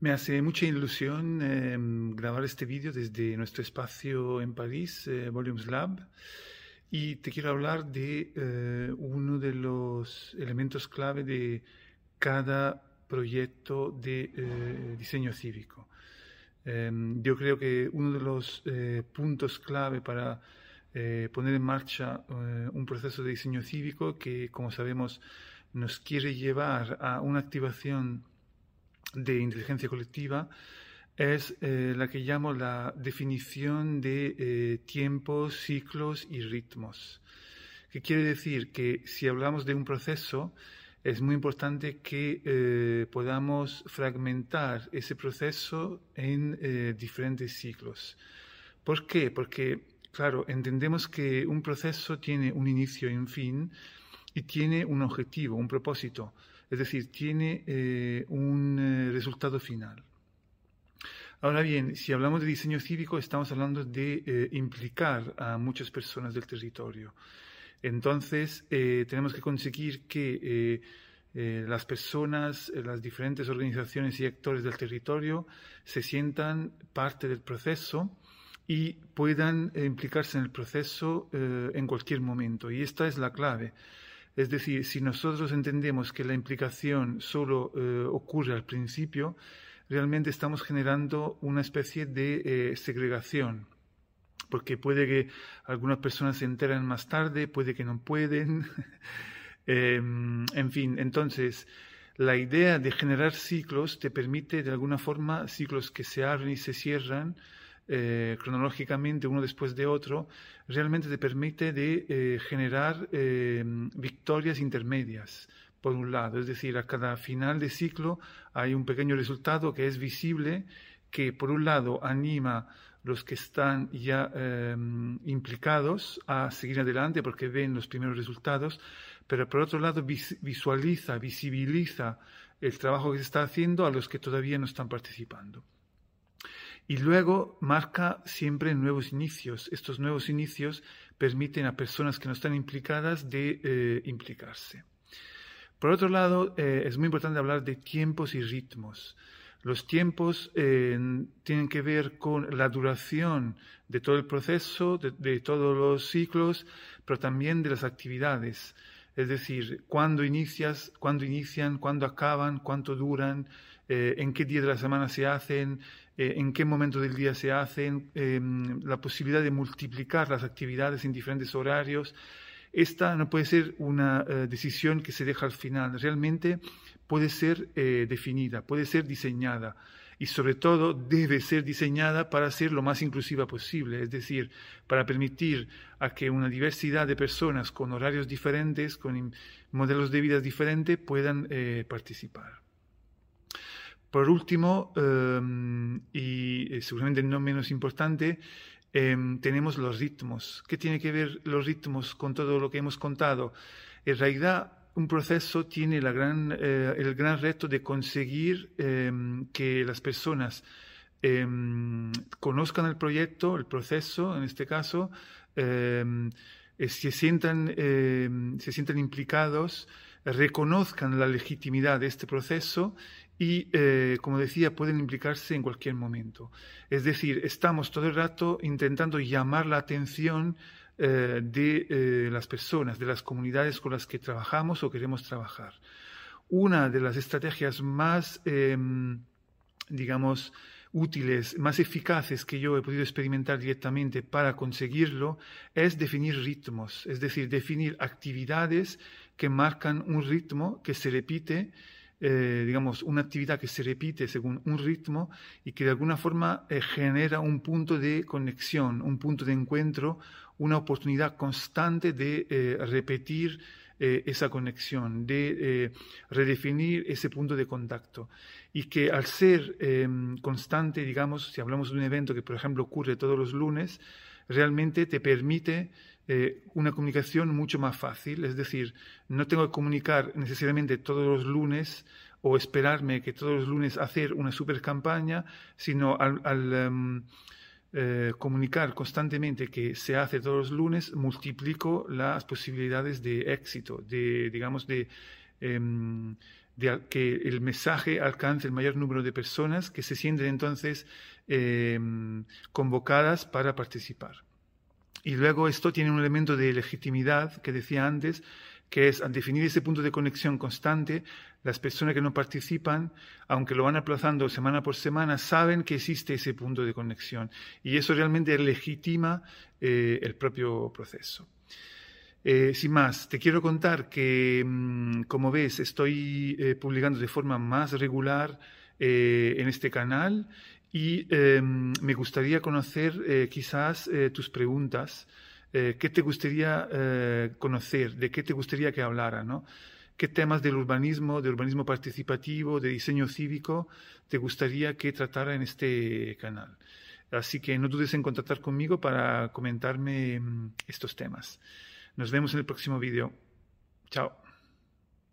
Me hace mucha ilusión em, grabar este vídeo desde nuestro espacio en París, eh, Volumes Lab, y te quiero hablar de eh, uno de los elementos clave de cada proyecto de eh, diseño cívico. Em, yo creo que uno de los puntos clave para poner en marcha un proceso de diseño cívico que, como sabemos, nos quiere llevar a una activación de inteligencia colectiva es eh, la que llamo la definición de eh, tiempos, ciclos y ritmos. ¿Qué quiere decir? Que si hablamos de un proceso, es muy importante que eh, podamos fragmentar ese proceso en diferentes ciclos. ¿Por qué? Porque, claro, entendemos que un proceso tiene un inicio y un fin y tiene un objetivo, un propósito es decir, tiene eh, un eh, resultado final. Ahora bien, si hablamos de diseño cívico, estamos hablando de eh, implicar a muchas personas del territorio. Entonces, tenemos que conseguir que las personas, las diferentes organizaciones y actores del territorio se sientan parte del proceso y puedan implicarse en el proceso en cualquier momento. Y esta es la clave. Es decir, si nosotros entendemos que la implicación solo eh, ocurre al principio, realmente estamos generando una especie de eh, segregación, porque puede que algunas personas se enteren más tarde, puede que no pueden, em, en fin, entonces la idea de generar ciclos te permite de alguna forma ciclos que se abren y se cierran, eh, cronológicamente uno después de otro, realmente te permite de eh, generar eh, victorias intermedias, por un lado. Es decir, a cada final de ciclo hay un pequeño resultado que es visible, que por un lado anima los que están ya implicados a seguir adelante porque ven los primeros resultados, pero por otro lado visualiza, visibiliza el trabajo que se está haciendo a los que todavía no están participando. Y luego marca siempre nuevos inicios. Estos nuevos inicios permiten a personas que no están implicadas de eh, implicarse. Por otro lado, eh, es muy importante hablar de tiempos y ritmos. Los tiempos eh, tienen que ver con la duración de todo el proceso, de, todos los ciclos, pero también de las actividades. Es decir, cuándo inicias, cuándo inician, cuándo acaban, cuánto duran, en qué día de la semana se hacen, eh, en qué momento del día se hacen, em, la posibilidad de multiplicar las actividades en diferentes horarios. Esta no puede ser una eh, decisión que se deja al final, realmente puede ser eh, definida, puede ser diseñada y sobre todo debe ser diseñada para ser lo más inclusiva posible, es decir, para permitir a que una diversidad de personas con horarios diferentes, con modelos de vida diferentes, puedan participar. Por último, em, y eh, seguramente no menos importante, em, tenemos los ritmos. ¿Qué tiene que ver los ritmos con todo lo que hemos contado? En realidad, un proceso tiene eh, el gran reto de conseguir em, que las personas conozcan el proyecto, el proceso, en este caso, eh, se, sientan, se sientan implicados, reconozcan la legitimidad de este proceso y, eh, como decía, pueden implicarse en cualquier momento. Es decir, estamos todo el rato intentando llamar la atención eh, de eh, las personas, de las comunidades con las que trabajamos o queremos trabajar. Una de las estrategias más, em, digamos, útiles, más eficaces que yo he podido experimentar directamente para conseguirlo es definir ritmos, es decir, definir actividades que marcan un ritmo que se repite eh, digamos, una actividad que se repite según un ritmo y que de alguna forma eh, genera un punto de conexión, un punto de encuentro, una oportunidad constante de eh, repetir esa conexión, de redefinir ese punto de contacto. Y que al ser em, constante, digamos, si hablamos de un evento que, por ejemplo, ocurre todos los lunes, realmente te permite eh, una comunicación mucho más fácil, es decir, no tengo que comunicar necesariamente todos los lunes o esperarme que todos los lunes hacer una super campaña, sino al, em, eh, comunicar constantemente que se hace todos los lunes, multiplico las posibilidades de éxito, de, digamos, de em, que el mensaje alcance el mayor número de personas que se sienten entonces em, convocadas para participar. Y luego esto tiene un elemento de legitimidad que decía antes, que es al definir ese punto de conexión constante, las personas que no participan, aunque lo van aplazando semana por semana, saben que existe ese punto de conexión y eso realmente legitima eh, el propio proceso. Eh, sin más, te quiero contar que, mm, como ves, estoy eh, publicando de forma más regular en este canal y em, me gustaría conocer quizás tus preguntas. ¿Qué te gustaría conocer? ¿De qué te gustaría que hablara? ¿Qué temas del urbanismo, del urbanismo participativo, de diseño cívico te gustaría que tratara en este canal? Así que no dudes en contactar conmigo para comentarme mm, estos temas. Nos vemos en el próximo vídeo. Chao.